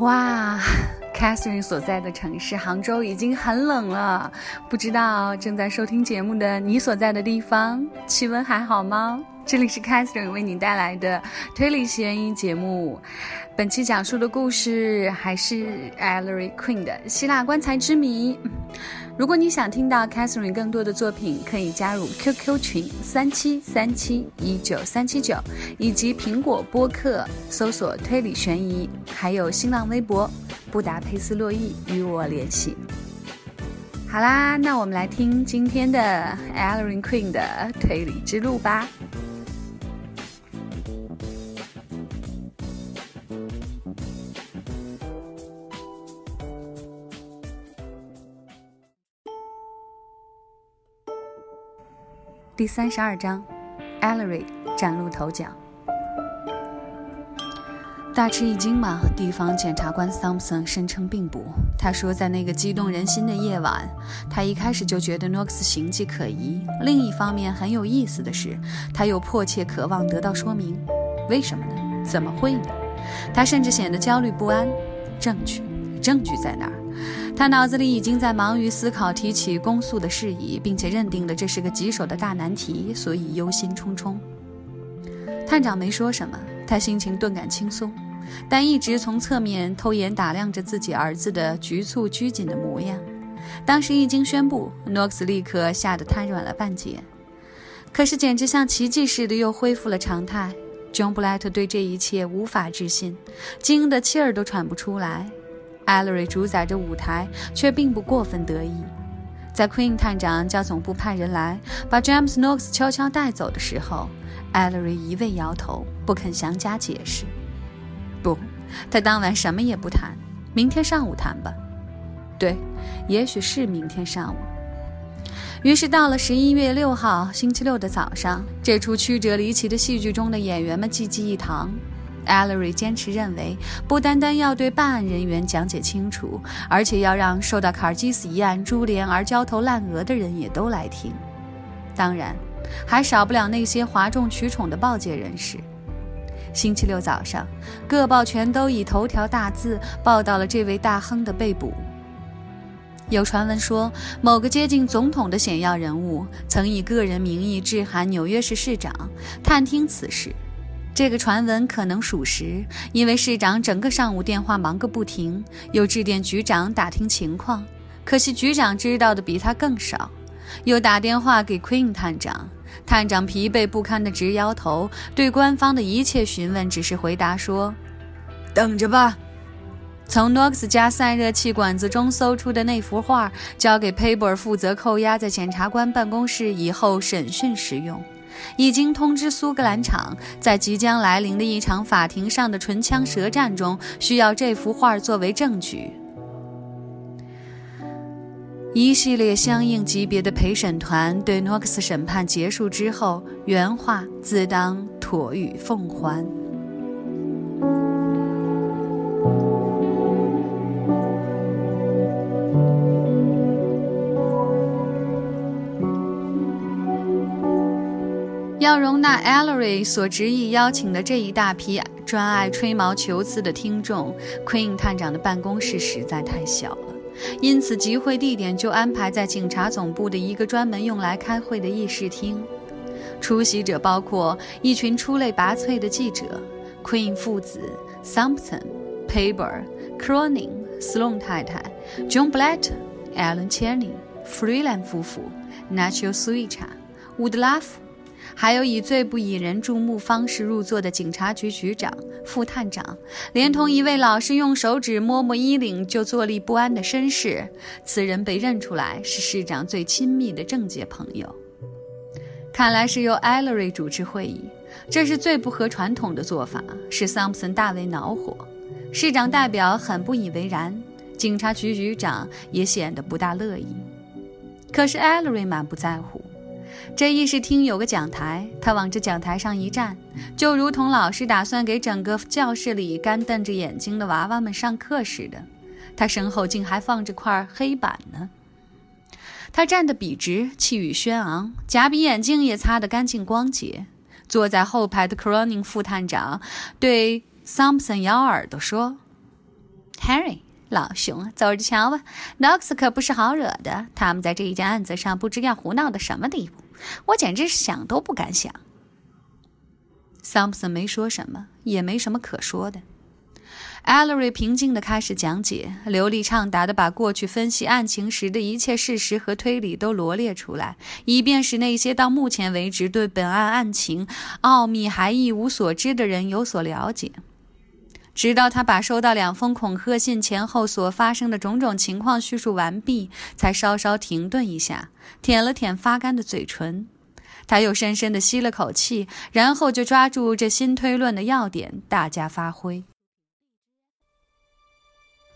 哇，Catherine 所在的城市杭州已经很冷了，不知道正在收听节目的你所在的地方气温还好吗？这里是 Catherine 为你带来的推理悬疑节目，本期讲述的故事还是 Ellery Queen 的希腊棺材之谜。如果你想听到 Catherine 更多的作品，可以加入 QQ 群三七三七一九三七九，以及苹果播客搜索推理悬疑，还有新浪微博布达佩斯洛伊与我联系。好啦，那我们来听今天的 Alan Queen 的推理之路吧。第三十二章，Ellery 崭露头角。大吃一惊吗？地方检察官 Thompson 声称并不。他说，在那个激动人心的夜晚，他一开始就觉得 Knox 形迹可疑。另一方面，很有意思的是，他又迫切渴望得到说明。为什么呢？怎么会呢？他甚至显得焦虑不安。证据，证据在哪儿？他脑子里已经在忙于思考提起公诉的事宜，并且认定了这是个棘手的大难题，所以忧心忡忡。探长没说什么，他心情顿感轻松，但一直从侧面偷眼打量着自己儿子的局促拘谨的模样。当时一经宣布，诺克斯立刻吓得瘫软了半截，可是简直像奇迹似的又恢复了常态。John 布莱特对这一切无法置信，惊得气儿都喘不出来。Ellery 主宰着舞台，却并不过分得意。在 Queen 探长叫总部派人来把 James Knox 悄悄带走的时候，Ellery 一味摇头，不肯详加解释。不，他当晚什么也不谈，明天上午谈吧。对，也许是明天上午。于是到了十一月六号星期六的早上，这出曲折离奇的戏剧中的演员们济济一堂。Ellery 坚持认为，不单单要对办案人员讲解清楚，而且要让受到卡尔基斯一案株连而焦头烂额的人也都来听。当然，还少不了那些哗众取宠的报界人士。星期六早上，各报全都以头条大字报道了这位大亨的被捕。有传闻说，某个接近总统的显要人物曾以个人名义致函纽约市市长，探听此事。这个传闻可能属实，因为市长整个上午电话忙个不停，又致电局长打听情况。可惜局长知道的比他更少，又打电话给 Queen 探长，探长疲惫不堪地直摇头，对官方的一切询问只是回答说：“等着吧。”从 Knox 家散热器管子中搜出的那幅画，交给 Paper 负责扣押在检察官办公室以后审讯使用。已经通知苏格兰场，在即将来临的一场法庭上的唇枪舌战中，需要这幅画作为证据。一系列相应级别的陪审团对诺克斯审判结束之后，原画自当妥予奉还。要容纳 Ellery 所执意邀请的这一大批专爱吹毛求疵的听众，Queen 探长的办公室实在太小了，因此集会地点就安排在警察总部的一个专门用来开会的议事厅。出席者包括一群出类拔萃的记者，Queen 父子、Thompson、Paber、Cronin、Sloan 太太、John Blatt、Alan Channing、Freeland 夫妇、Nacho Suicha、Woodlaff。还有以最不引人注目方式入座的警察局局长、副探长，连同一位老是用手指摸摸衣领就坐立不安的绅士。此人被认出来是市长最亲密的政界朋友。看来是由 Ellery 主持会议，这是最不合传统的做法，使 Thompson 大为恼火。市长代表很不以为然，警察局局长也显得不大乐意。可是 Ellery 满不在乎。这议事厅有个讲台，他往这讲台上一站，就如同老师打算给整个教室里干瞪着眼睛的娃娃们上课似的。他身后竟还放着块黑板呢。他站得笔直，气宇轩昂，假鼻眼镜也擦得干净光洁。坐在后排的 Cronin 副探长对 Thompson 咬耳朵说 Harry，老兄，走着瞧吧。，Nox 可不是好惹的，他们在这一件案子上不知要胡闹到什么地步，我简直想都不敢想。桑普森没说什么，也没什么可说的。艾 l 瑞平静地开始讲解，流利畅达地把过去分析案情时的一切事实和推理都罗列出来，以便使那些到目前为止对本案案情奥秘还一无所知的人有所了解。直到他把收到两封恐吓信前后所发生的种种情况叙述完毕，才稍稍停顿一下，舔了舔发干的嘴唇。他又深深地吸了口气，然后就抓住这新推论的要点，大加发挥。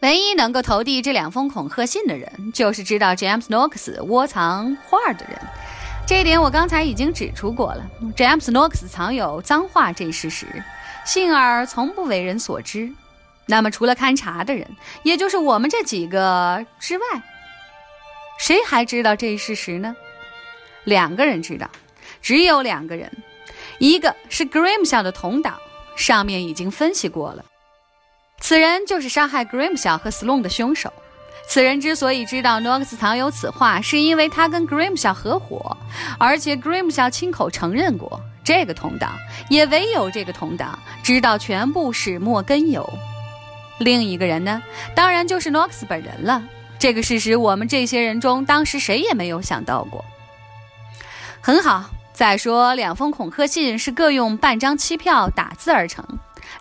唯一能够投递这两封恐吓信的人，就是知道 James Knox 窝藏画的人。这一点我刚才已经指出过了。James Knox 藏有脏话这事实，幸而从不为人所知。那么，除了勘察的人，也就是我们这几个之外，谁还知道这一事实呢？两个人知道，只有两个人，一个是 Grim 校的同党，上面已经分析过了。此人就是杀害 grimsha 和 Sloan 的凶手。此人之所以知道 Nox 藏有此画，是因为他跟 grimsha 合伙，而且 grimsha 亲口承认过。这个同党也唯有这个同党知道全部始末根由。另一个人呢，当然就是 Knox 本人了。这个事实，我们这些人中当时谁也没有想到过。很好，再说两封恐吓信是各用半张期票打字而成。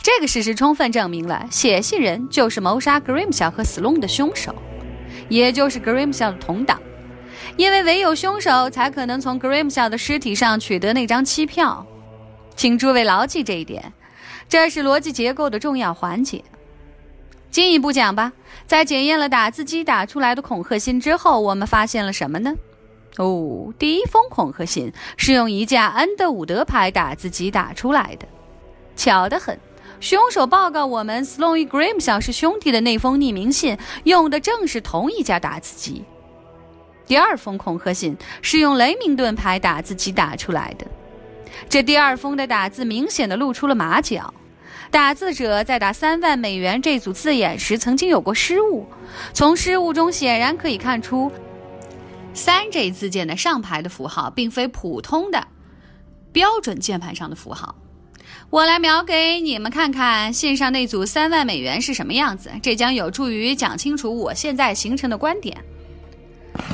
这个事实充分证明了写信人就是谋杀 Grimshaw 和 Sloan 的凶手，也就是 Grimshaw 的同党，因为唯有凶手才可能从 Grimshaw 的尸体上取得那张期票。请诸位牢记这一点，这是逻辑结构的重要环节。进一步讲吧，在检验了打字机打出来的恐吓信之后，我们发现了什么呢？哦，第一封恐吓信是用一架安德伍德牌打字机打出来的，巧得很。凶手报告我们 Sloane Grimshaw 是兄弟的那封匿名信用的正是同一家打字机。第二封恐吓信是用雷明顿牌打字机打出来的，这第二封的打字明显的露出了马脚。打字者在打三万美元这组字眼时曾经有过失误，从失误中显然可以看出，三这字键的上排的符号并非普通的标准键盘上的符号。我来描给你们看看信上那组三万美元是什么样子，这将有助于讲清楚我现在形成的观点。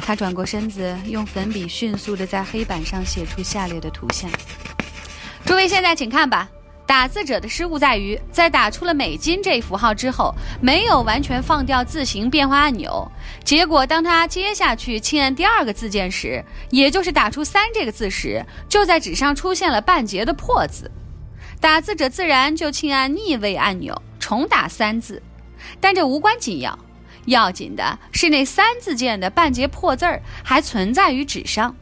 他转过身子，用粉笔迅速地在黑板上写出下列的图像。诸位现在请看吧。打字者的失误在于，在打出了美金这一符号之后，没有完全放掉字形变化按钮。结果，当他接下去轻按第二个字键时，也就是打出三这个字时，就在纸上出现了半截的破字。打字者自然就轻按逆位按钮重打三字，但这无关紧要，要紧的是那三字键的半截破字儿还存在于纸上。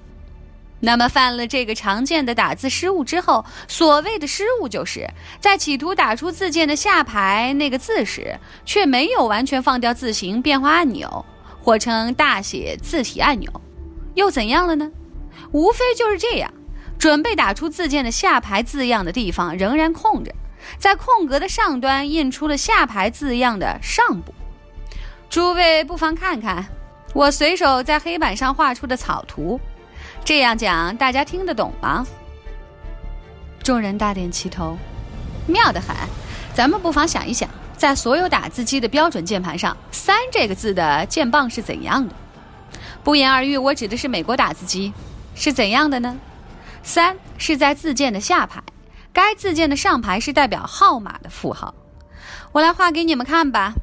那么犯了这个常见的打字失误之后，所谓的失误就是在企图打出字键的下排那个字时，却没有完全放掉字形变化按钮，或称大写字体按钮，又怎样了呢？无非就是这样。准备打出字键的下排字样的地方仍然空着，在空格的上端印出了下排字样的上部。诸位不妨看看我随手在黑板上画出的草图，这样讲大家听得懂吗？众人大点齐头，妙得很。咱们不妨想一想，在所有打字机的标准键盘上，“三”这个字的键棒是怎样的？不言而喻，我指的是美国打字机是怎样的呢？三是在字键的下排，该字键的上排是代表号码的符号。我来画给你们看吧。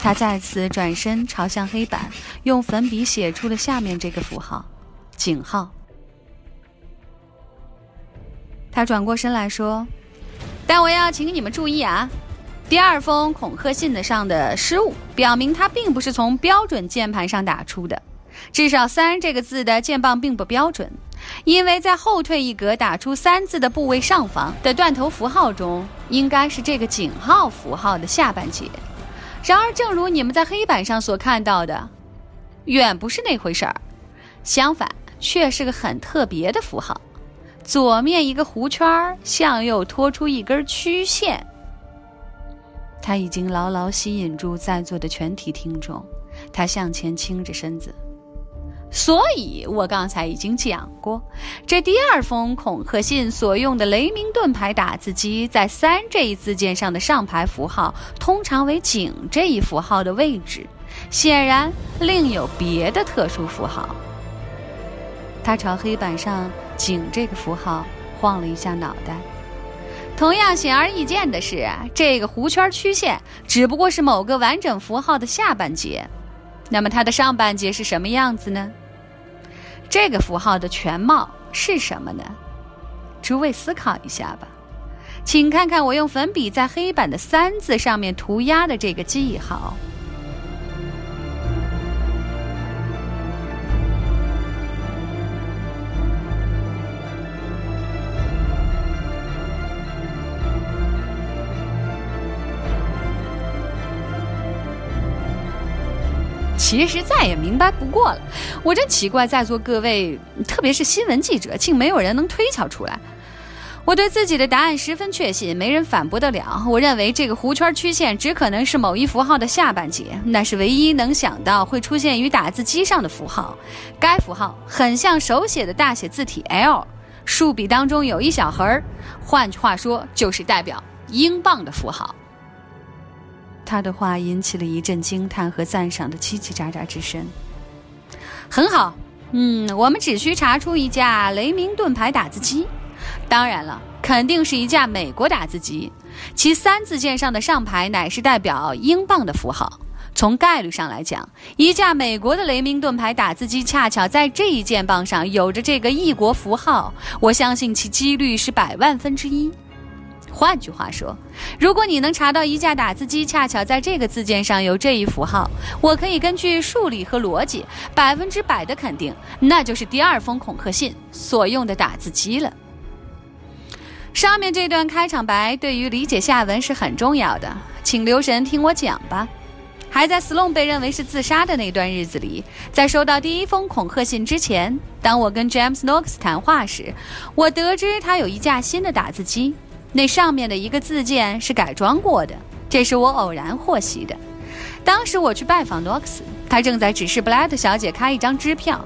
他再次转身朝向黑板，用粉笔写出了下面这个符号——井号。他转过身来说：“但我要请你们注意啊，第二封恐吓信的上的失误，表明它并不是从标准键盘上打出的。至少‘三’这个字的键棒并不标准。”因为在后退一格打出“三”字的部位上方的断头符号中，应该是这个井号符号的下半截。然而，正如你们在黑板上所看到的，远不是那回事儿。相反，却是个很特别的符号：左面一个弧圈，向右拖出一根曲线。他已经牢牢吸引住在座的全体听众。他向前倾着身子。所以我刚才已经讲过，这第二封恐吓信所用的雷明顿牌打字机，在“三”这一字键上的上排符号通常为“井”这一符号的位置。显然，另有别的特殊符号。他朝黑板上“井”这个符号晃了一下脑袋。同样显而易见的是，这个弧圈曲线只不过是某个完整符号的下半截。那么它的上半截是什么样子呢？这个符号的全貌是什么呢？诸位思考一下吧。请看看我用粉笔在黑板的“三”字上面涂鸦的这个记号。其实再也明白不过了，我真奇怪，在座各位，特别是新闻记者，竟没有人能推敲出来。我对自己的答案十分确信，没人反驳得了。我认为这个弧圈曲线只可能是某一符号的下半截，那是唯一能想到会出现于打字机上的符号。该符号很像手写的大写字体 L，竖笔当中有一小横，换句话说，就是代表英镑的符号。他的话引起了一阵惊叹和赞赏的叽叽喳喳之声。很好，嗯，我们只需查出一架雷明顿牌打字机，当然了，肯定是一架美国打字机，其三字键上的上排乃是代表英镑的符号。从概率上来讲，一架美国的雷明顿牌打字机恰巧在这一键棒上有着这个异国符号，我相信其几率是百万分之一。换句话说，如果你能查到一架打字机恰巧在这个字键上有这一符号，我可以根据数理和逻辑，百分之百的肯定，那就是第二封恐吓信所用的打字机了。上面这段开场白对于理解下文是很重要的，请留神听我讲吧。还在 Sloan 被认为是自杀的那段日子里，在收到第一封恐吓信之前，当我跟 James Knox 谈话时，我得知他有一架新的打字机。那上面的一个字键是改装过的，这是我偶然获悉的。当时我去拜访 Knox，他正在指示布莱特小姐开一张支票，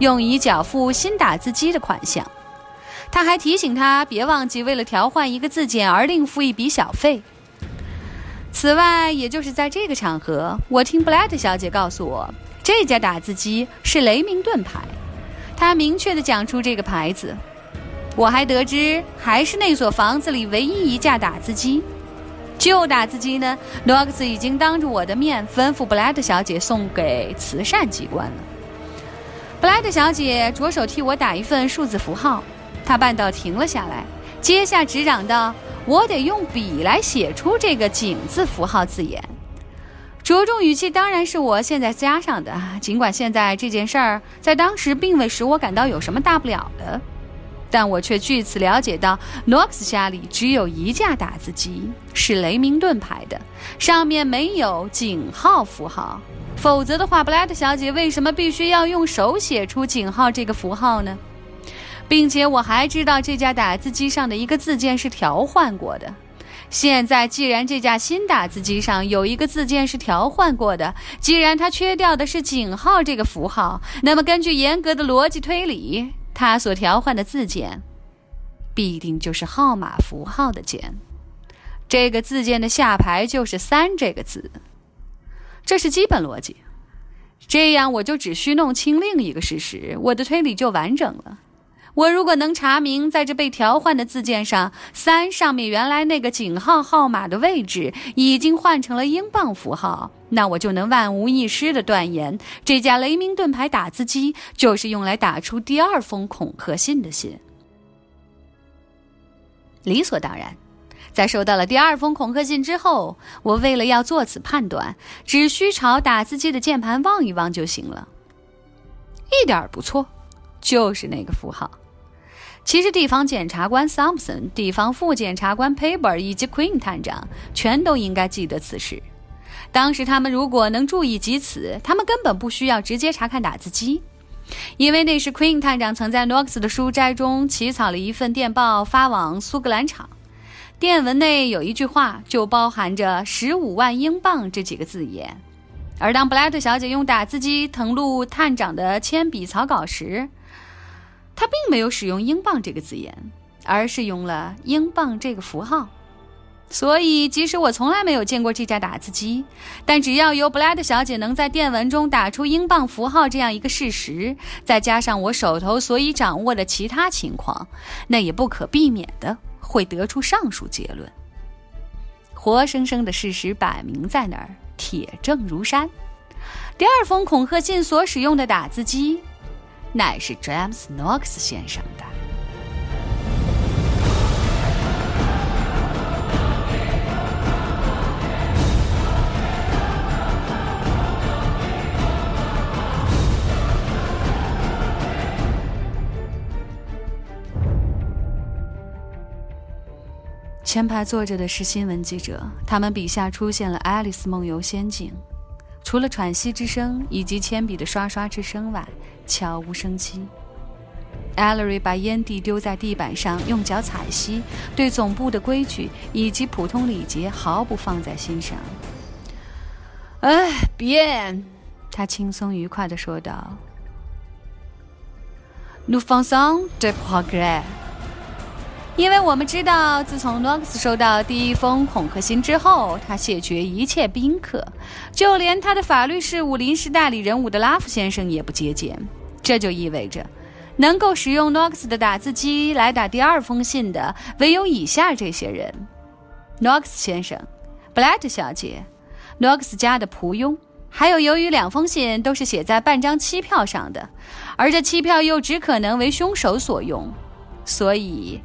用以缴付新打字机的款项。他还提醒他别忘记为了调换一个字件而另付一笔小费。此外，也就是在这个场合，我听布莱特小姐告诉我，这家打字机是雷明顿牌。他明确地讲出这个牌子。我还得知，还是那所房子里唯一一架打字机。旧打字机呢，诺克斯已经当着我的面吩咐布莱特小姐送给慈善机关了。布莱特小姐着手替我打一份数字符号，她半道停了下来，接下执掌道：“我得用笔来写出这个井字符号字眼。”着重语气当然是我现在加上的，尽管现在这件事儿在当时并未使我感到有什么大不了的。但我却据此了解到，Knox 家里只有一架打字机，是雷明顿牌的，上面没有井号符号。否则的话，布莱特小姐为什么必须要用手写出井号这个符号呢？并且我还知道这架打字机上的一个字键是调换过的。现在既然这架新打字机上有一个字键是调换过的，既然它缺掉的是井号这个符号，那么根据严格的逻辑推理。他所调换的字键，必定就是号码符号的键。这个字键的下排就是“三”这个字，这是基本逻辑。这样我就只需弄清另一个事实，我的推理就完整了。我如果能查明，在这被调换的字件上，“三”上面原来那个井号号码的位置已经换成了英镑符号，那我就能万无一失地断言，这架雷明顿牌打字机就是用来打出第二封恐吓信的信。理所当然，在收到了第二封恐吓信之后，我为了要做此判断，只需朝打字机的键盘望一望就行了。一点不错，就是那个符号。其实，地方检察官 Thompson、地方副检察官 Paper 以及 Queen 探长全都应该记得此事。当时，他们如果能注意及此，他们根本不需要直接查看打字机，因为那时 Queen 探长曾在 Knox 的书斋中起草了一份电报发往苏格兰场。电文内有一句话就包含着“十五万英镑”这几个字眼，而当布莱特小姐用打字机誊录探长的铅笔草稿时，他并没有使用“英镑”这个字眼，而是用了“英镑”这个符号。所以，即使我从来没有见过这架打字机，但只要由布莱特小姐能在电文中打出英镑符号这样一个事实，再加上我手头所以掌握的其他情况，那也不可避免的会得出上述结论。活生生的事实摆明在那儿，铁证如山。第二封恐吓信所使用的打字机，乃是 James Knox 先生的。前排坐着的是新闻记者，他们笔下出现了《爱丽丝梦游仙境》，除了喘息之声以及铅笔的刷刷之声外，悄无声息。，Allery 把烟蒂丢在地板上，用脚踩熄，对总部的规矩以及普通礼节毫不放在心上。哎，别，他轻松愉快地说道：“Nous faisons des progrès。”因为我们知道，自从诺克斯收到第一封恐吓信之后，他谢绝一切宾客，就连他的法律事务临时代理人伍德拉夫先生也不接见。这就意味着，能够使用诺克斯的打字机来打第二封信的，唯有以下这些人：诺克斯先生、布莱特小姐、诺克斯家的仆佣，还有由于两封信都是写在半张期票上的，而这期票又只可能为凶手所用，所以。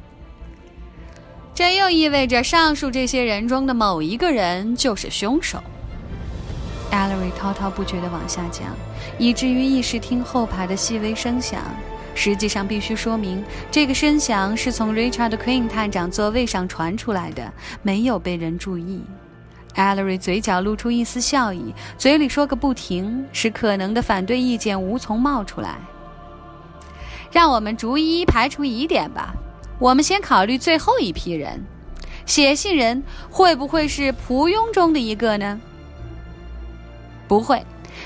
这又意味着上述这些人中的某一个人就是凶手。艾 l 瑞滔滔不绝地往下讲，以至于一时听后排的细微声响。实际上，必须说明，这个声响是从 Richard Queen 探长座位上传出来的，没有被人注意。艾 l 瑞嘴角露出一丝笑意，嘴里说个不停，使可能的反对意见无从冒出来。让我们逐一排除疑点吧。我们先考虑最后一批人，写信人会不会是仆佣中的一个呢？不会，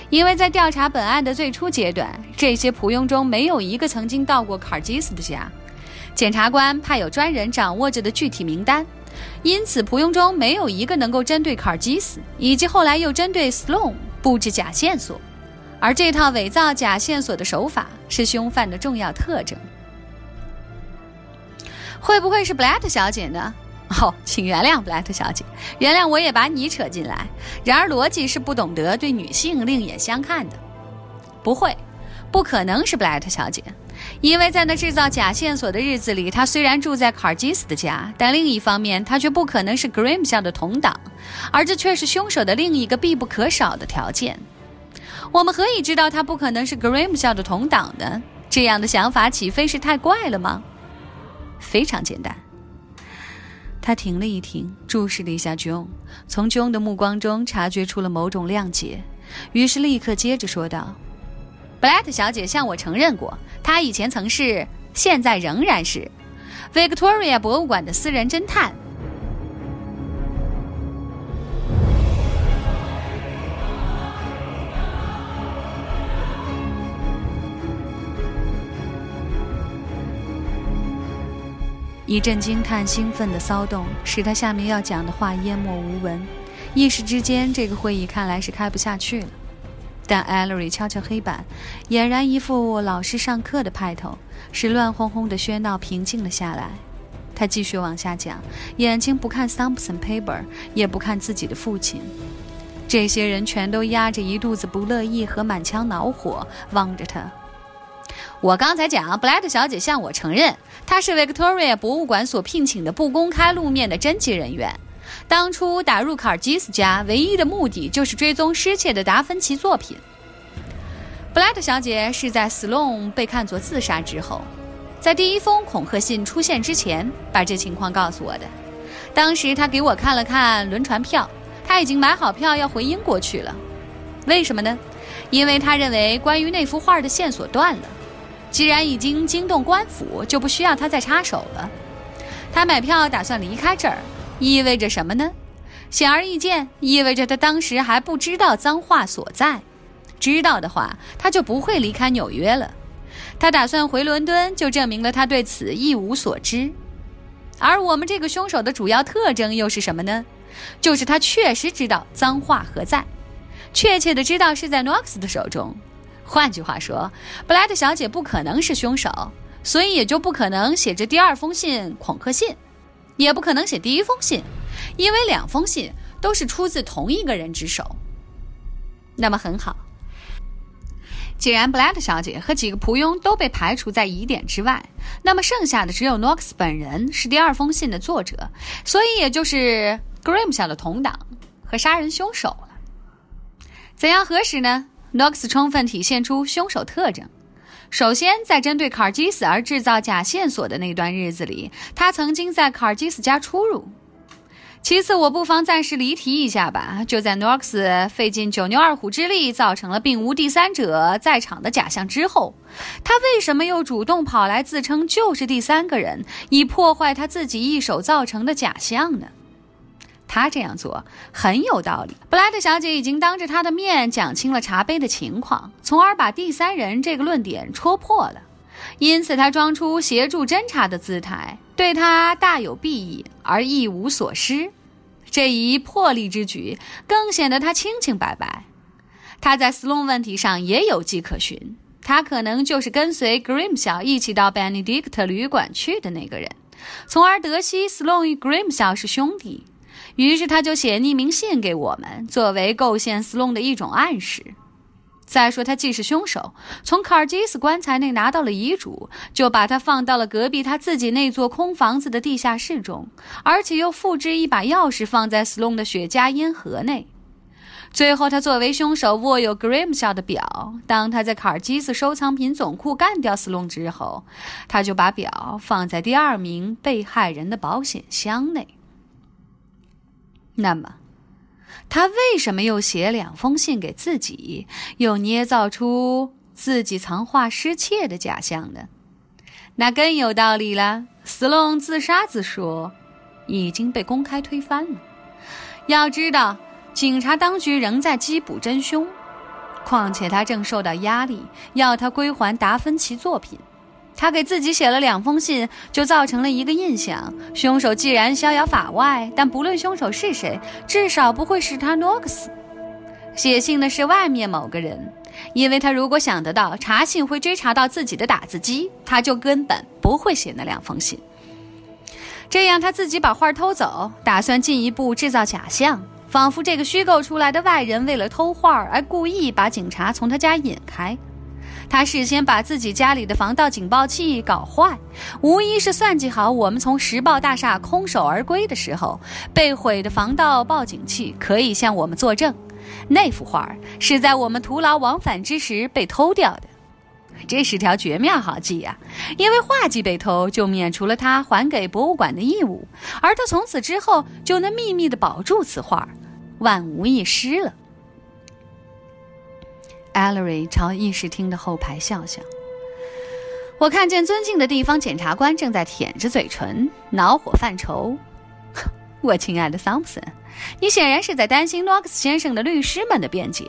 因为在调查本案的最初阶段，这些仆佣中没有一个曾经到过卡尔基斯的家。检察官怕有专人掌握着的具体名单，因此仆佣中没有一个能够针对卡尔基斯以及后来又针对斯隆布置假线索。而这套伪造假线索的手法是凶犯的重要特征。会不会是布莱特小姐呢？哦，请原谅布莱特小姐，原谅我也把你扯进来。然而逻辑是不懂得对女性另眼相看的。不会，不可能是布莱特小姐，因为在那制造假线索的日子里，她虽然住在卡尔基斯的家，但另一方面，她却不可能是 Graham 校的同党，而这却是凶手的另一个必不可少的条件。我们何以知道她不可能是 Graham 校的同党呢？这样的想法岂非是太怪了吗？非常简单。他停了一停，注视了一下 John，从 John 的目光中察觉出了某种谅解，于是立刻接着说道：“布莱特小姐向我承认过，她以前曾是，现在仍然是，Victoria 博物馆的私人侦探。”一阵惊叹、兴奋的骚动，使他下面要讲的话淹没无闻。一时之间，这个会议看来是开不下去了。但艾 l 瑞敲敲黑板，俨然一副老师上课的派头，使乱哄哄的喧闹平静了下来。他继续往下讲，眼睛不看 Thompson Paper，也不看自己的父亲。这些人全都压着一肚子不乐意和满腔恼火，望着他。我刚才讲，布莱特小姐向我承认，她是 Victoria 博物馆所聘请的不公开露面的侦缉人员。当初打入卡尔基斯家，唯一的目的就是追踪失窃的达芬奇作品。布莱特小姐是在 Sloan 被看作自杀之后，在第一封恐吓信出现之前，把这情况告诉我的。当时她给我看了看轮船票，她已经买好票要回英国去了。为什么呢？因为她认为关于那幅画的线索断了。既然已经惊动官府，就不需要他再插手了。他买票打算离开这儿，意味着什么呢？显而易见，意味着他当时还不知道脏话所在。知道的话，他就不会离开纽约了。他打算回伦敦，就证明了他对此一无所知。而我们这个凶手的主要特征又是什么呢？就是他确实知道脏话何在，确切的知道是在诺克斯的手中。换句话说，布莱特小姐不可能是凶手，所以也就不可能写这第二封信恐吓信，也不可能写第一封信，因为两封信都是出自同一个人之手。那么很好，既然布莱特小姐和几个仆佣都被排除在疑点之外，那么剩下的只有诺克斯本人是第二封信的作者，所以也就是 grims 的同党和杀人凶手了。怎样核实呢？诺克斯充分体现出凶手特征。首先，在针对卡尔基斯而制造假线索的那段日子里，他曾经在卡尔基斯家出入。其次，我不妨暂时离题一下吧。就在诺克斯费尽九牛二虎之力造成了并无第三者在场的假象之后，他为什么又主动跑来自称就是第三个人，以破坏他自己一手造成的假象呢？他这样做很有道理。布莱特小姐已经当着他的面讲清了茶杯的情况，从而把第三人这个论点戳破了。因此，他装出协助侦查的姿态，对他大有裨益而一无所失。这一破例之举更显得他清清白白。他在斯隆问题上也有迹可循，他可能就是跟随 Grimshaw 一起到 Benedict 旅馆去的那个人，从而得悉斯隆与 Grimshaw 是兄弟。于是他就写匿名信给我们，作为构陷斯隆的一种暗示。再说，他既是凶手，从卡尔基斯棺材内拿到了遗嘱，就把他放到了隔壁他自己那座空房子的地下室中，而且又复制一把钥匙放在斯隆的雪茄烟盒内。最后，他作为凶手握有 Grimshaw 的表。当他在卡尔基斯收藏品总库干掉斯隆之后，他就把表放在第二名被害人的保险箱内。那么，他为什么又写两封信给自己，又捏造出自己藏画失窃的假象呢？那更有道理了。斯隆自杀自说已经被公开推翻了。要知道，警察当局仍在缉捕真凶，况且他正受到压力，要他归还达芬奇作品。他给自己写了两封信，就造成了一个印象：凶手既然逍遥法外，但不论凶手是谁，至少不会是他诺克斯。写信的是外面某个人，因为他如果想得到查信会追查到自己的打字机，他就根本不会写那两封信。这样，他自己把画偷走，打算进一步制造假象，仿佛这个虚构出来的外人为了偷画而故意把警察从他家引开。他事先把自己家里的防盗警报器搞坏，无疑是算计好我们从时报大厦空手而归的时候，被毁的防盗报警器可以向我们作证。那幅画是在我们徒劳往返之时被偷掉的，这是条绝妙好计呀！因为画技被偷，就免除了他还给博物馆的义务，而他从此之后就能秘密地保住此画，万无一失了。Ellery 朝议事厅的后排笑笑。我看见尊敬的地方检察官正在舔着嘴唇，恼火犯愁。我亲爱的桑普森，你显然是在担心诺克斯先生的律师们的辩解。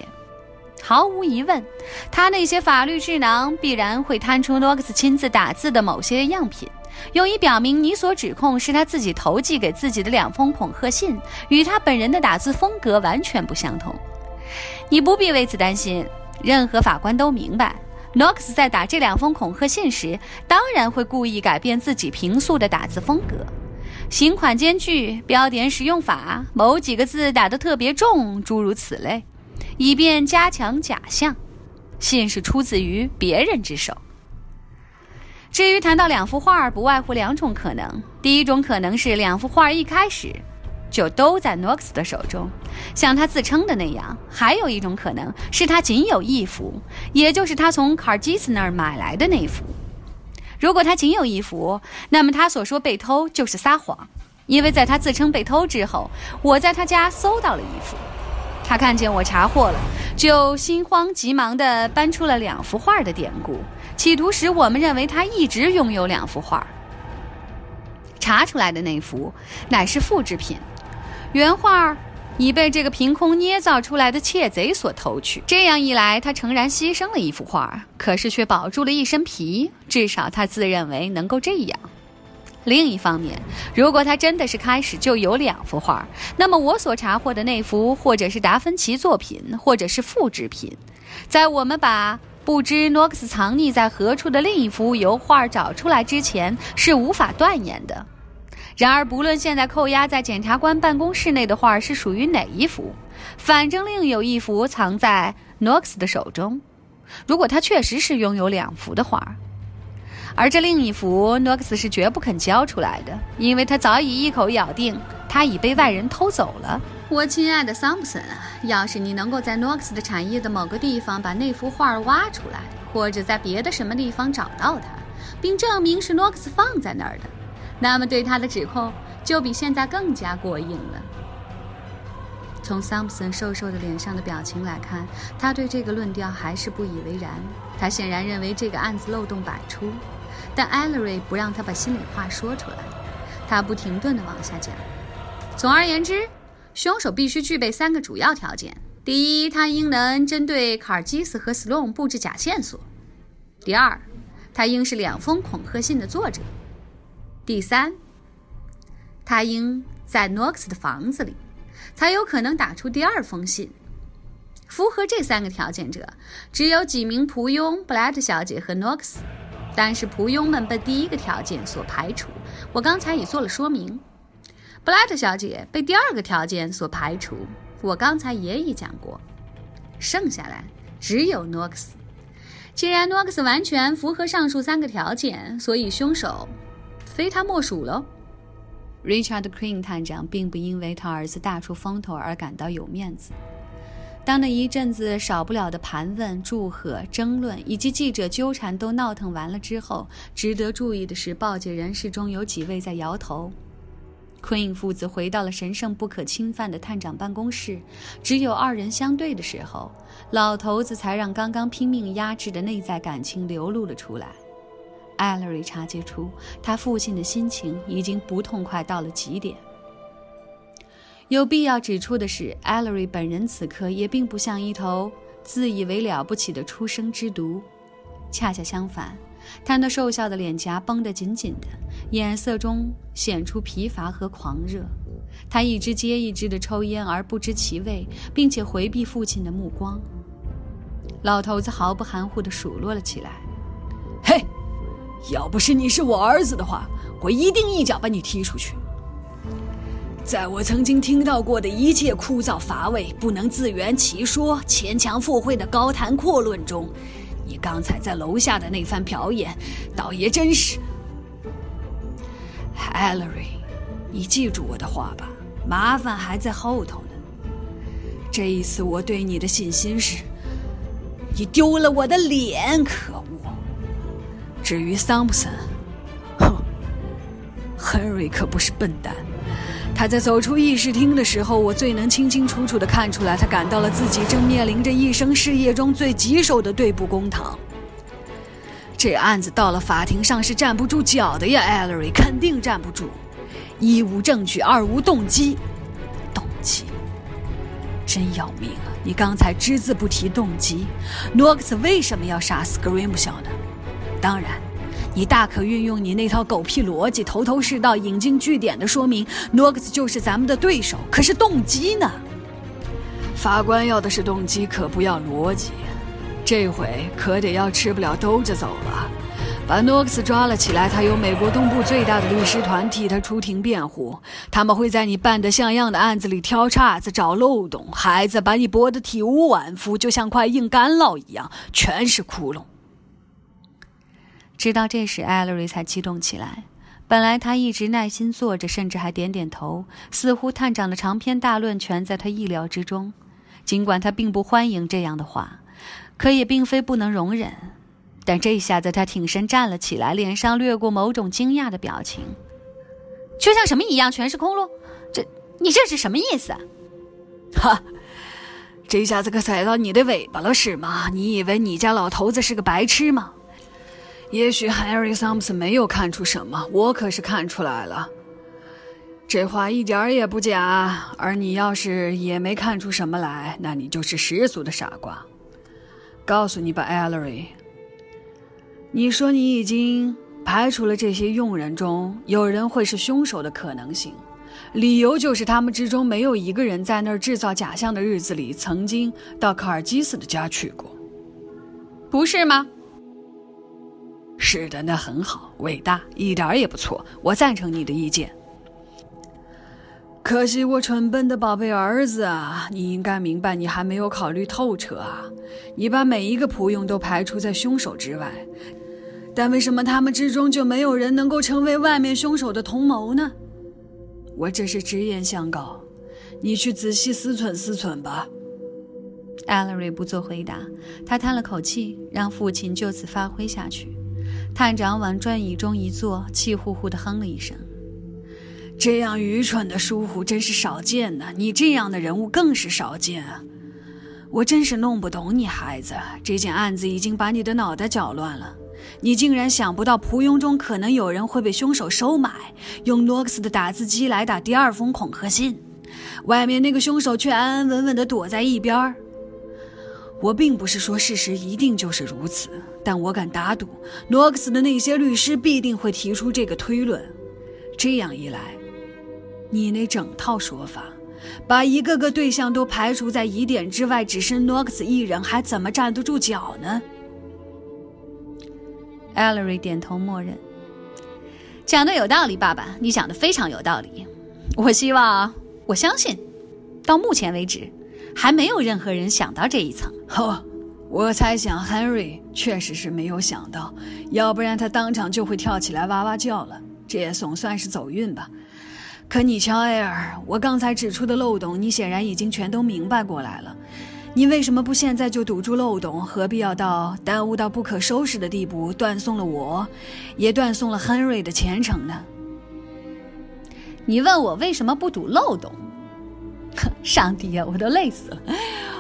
毫无疑问，他那些法律智囊必然会摊出诺克斯亲自打字的某些样品，用以表明你所指控是他自己投寄给自己的两封恐吓信与他本人的打字风格完全不相同。你不必为此担心。任何法官都明白，诺克斯在打这两封恐吓信时，当然会故意改变自己平素的打字风格，行款间距、标点使用法，某几个字打得特别重，诸如此类，以便加强假象。信是出自于别人之手。至于谈到两幅画，不外乎两种可能：第一种可能是两幅画一开始。就都在诺克斯的手中，像他自称的那样。还有一种可能是他仅有一幅，也就是他从卡尔基斯那儿买来的那幅。如果他仅有一幅，那么他所说被偷就是撒谎，因为在他自称被偷之后，我在他家搜到了一幅。他看见我查获了，就心慌急忙地搬出了两幅画的典故，企图使我们认为他一直拥有两幅画。查出来的那幅乃是复制品，原画已被这个凭空捏造出来的窃贼所偷去。这样一来，他诚然牺牲了一幅画，可是却保住了一身皮，至少他自认为能够这样。另一方面，如果他真的是开始就有两幅画，那么我所查获的那幅，或者是达芬奇作品，或者是复制品，在我们把不知诺克斯藏匿在何处的另一幅油画找出来之前，是无法断言的。然而，不论现在扣押在检察官办公室内的画是属于哪一幅，反正另有一幅藏在诺克斯的手中。如果他确实是拥有两幅的画，而这另一幅诺克斯是绝不肯交出来的，因为他早已一口咬定他已被外人偷走了。我亲爱的桑普森啊，要是你能够在诺克斯的产业的某个地方把那幅画挖出来，或者在别的什么地方找到它，并证明是诺克斯放在那儿的，那么对他的指控就比现在更加过硬了。从桑普森瘦瘦的脸上的表情来看，他对这个论调还是不以为然。他显然认为这个案子漏洞百出。但艾勒瑞不让他把心里话说出来，他不停顿地往下讲。总而言之，凶手必须具备三个主要条件：第一，他应能针对卡尔基斯和斯隆布置假线索；第二，他应是两封恐吓信的作者；第三，他应在诺克斯的房子里，才有可能打出第二封信。符合这三个条件者，只有几名仆佣布莱特小姐和诺克斯。但是仆佣们被第一个条件所排除，我刚才已做了说明。布莱特小姐被第二个条件所排除，我刚才也已讲过。剩下来只有诺克斯。既然诺克斯完全符合上述三个条件，所以凶手非他莫属喽。Richard Queen 探长并不因为他儿子大出风头而感到有面子。当那一阵子少不了的盘问、祝贺、争论以及记者纠缠都闹腾完了之后，值得注意的是，报界人士中有几位在摇头。Queen 父子回到了神圣不可侵犯的探长办公室，只有二人相对的时候，老头子才让刚刚拼命压制的内在感情流露了出来。艾 l l e r y 察觉出他父亲的心情已经不痛快到了极点。有必要指出的是，艾勒瑞本人此刻也并不像一头自以为了不起的初生之犊，恰恰相反，他那瘦小的脸颊绷得紧紧的，眼色中显出疲乏和狂热。他一支接一支的抽烟而不知其味，并且回避父亲的目光。老头子毫不含糊地数落了起来：“嘿，要不是你是我儿子的话，我一定一脚把你踢出去。”在我曾经听到过的一切枯燥乏味、不能自圆其说、牵强附会的高谈阔论中，你刚才在楼下的那番表演，倒也真是。Hillary，你记住我的话吧，麻烦还在后头呢。这一次我对你的信心是，你丢了我的脸，可恶。至于桑普森，哼，Henry 可不是笨蛋。他在走出议事厅的时候，我最能清清楚楚的看出来，他感到了自己正面临着一生事业中最棘手的对簿公堂。这案子到了法庭上是站不住脚的呀，艾 l l e r y 肯定站不住。一无证据，二无动机。动机，真要命啊！你刚才只字不提动机。诺克斯为什么要杀死格瑞姆小呢？当然。你大可运用你那套狗屁逻辑，头头是道、引经据典的说明诺克斯就是咱们的对手。可是动机呢？法官要的是动机，可不要逻辑。这回可得要吃不了兜着走了。把诺克斯抓了起来，他有美国东部最大的律师团替他出庭辩护。他们会在你办得像样的案子里挑岔子、找漏洞，孩子把你剥得体无完肤，就像块硬干酪一样，全是窟窿。直到这时，艾 l 瑞才激动起来。本来他一直耐心坐着，甚至还点点头，似乎探长的长篇大论全在他意料之中。尽管他并不欢迎这样的话，可也并非不能容忍。但这下子他挺身站了起来，脸上掠过某种惊讶的表情，就像什么一样，全是空路。这，你这是什么意思？哈，这下子可踩到你的尾巴了是吗？你以为你家老头子是个白痴吗？也许 Harry Thompson 没有看出什么，我可是看出来了。这话一点儿也不假。而你要是也没看出什么来，那你就是十足的傻瓜。告诉你吧，Ellery，你说你已经排除了这些佣人中有人会是凶手的可能性，理由就是他们之中没有一个人在那儿制造假象的日子里曾经到卡尔基斯的家去过，不是吗？是的，那很好，伟大，一点也不错，我赞成你的意见。可惜我蠢笨的宝贝儿子啊，你应该明白，你还没有考虑透彻啊！你把每一个仆佣都排除在凶手之外，但为什么他们之中就没有人能够成为外面凶手的同谋呢？我这是直言相告，你去仔细思忖思忖吧。艾勒瑞不做回答，他叹了口气，让父亲就此发挥下去。探长往转椅中一坐，气呼呼地哼了一声。这样愚蠢的疏忽真是少见呢，你这样的人物更是少见啊！我真是弄不懂你，孩子。这件案子已经把你的脑袋搅乱了，你竟然想不到仆佣中可能有人会被凶手收买，用诺克斯的打字机来打第二封恐吓信，外面那个凶手却安安稳稳地躲在一边儿。我并不是说事实一定就是如此，但我敢打赌，诺克斯的那些律师必定会提出这个推论。这样一来，你那整套说法，把一个个对象都排除在疑点之外，只剩诺克斯一人，还怎么站得住脚呢？艾勒瑞点头默认，讲的有道理，爸爸，你讲的非常有道理。我希望，我相信，到目前为止。还没有任何人想到这一层。哦，我猜想 Henry 确实是没有想到，要不然他当场就会跳起来哇哇叫了。这也总算是走运吧。可你瞧，艾尔，我刚才指出的漏洞，你显然已经全都明白过来了。你为什么不现在就堵住漏洞？何必要到耽误到不可收拾的地步，断送了我，也断送了 Henry 的前程呢？你问我为什么不堵漏洞？上帝呀，我都累死了！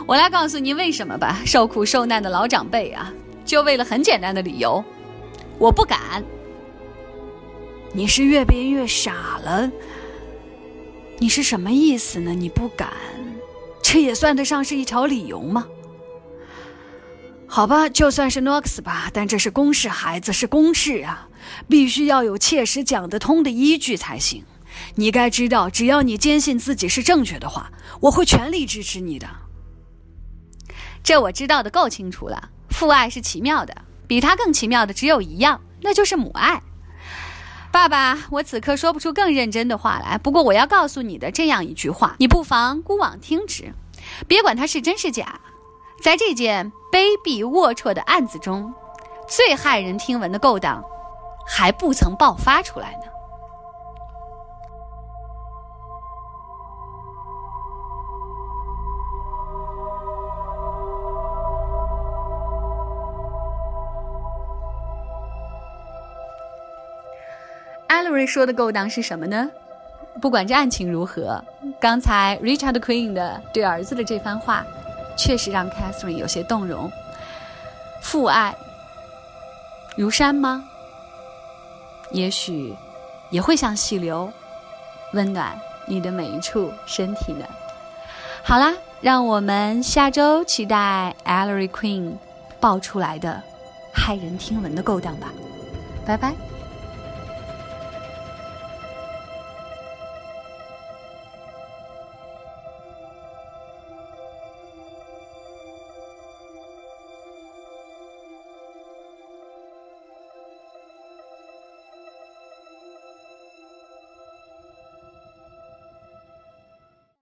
我来告诉你为什么吧，受苦受难的老长辈啊，就为了很简单的理由，我不敢。你是越变越傻了？你是什么意思呢？你不敢，这也算得上是一条理由吗？好吧，就算是诺克斯吧，但这是公事，孩子是公事啊，必须要有切实讲得通的依据才行。你该知道，只要你坚信自己是正确的话，我会全力支持你的。这我知道的够清楚了。父爱是奇妙的，比它更奇妙的只有一样，那就是母爱。爸爸，我此刻说不出更认真的话来。不过我要告诉你的这样一句话，你不妨姑妄听之，别管它是真是假。在这件卑鄙龌龊的案子中，最骇人听闻的勾当，还不曾爆发出来呢。说的勾当是什么呢？不管这案情如何，刚才 Richard Queen 的对儿子的这番话，确实让 Catherine 有些动容。父爱如山吗？也许也会像细流，温暖你的每一处身体呢。好啦，让我们下周期待 Ellery Queen 爆出来的骇人听闻的勾当吧。拜拜。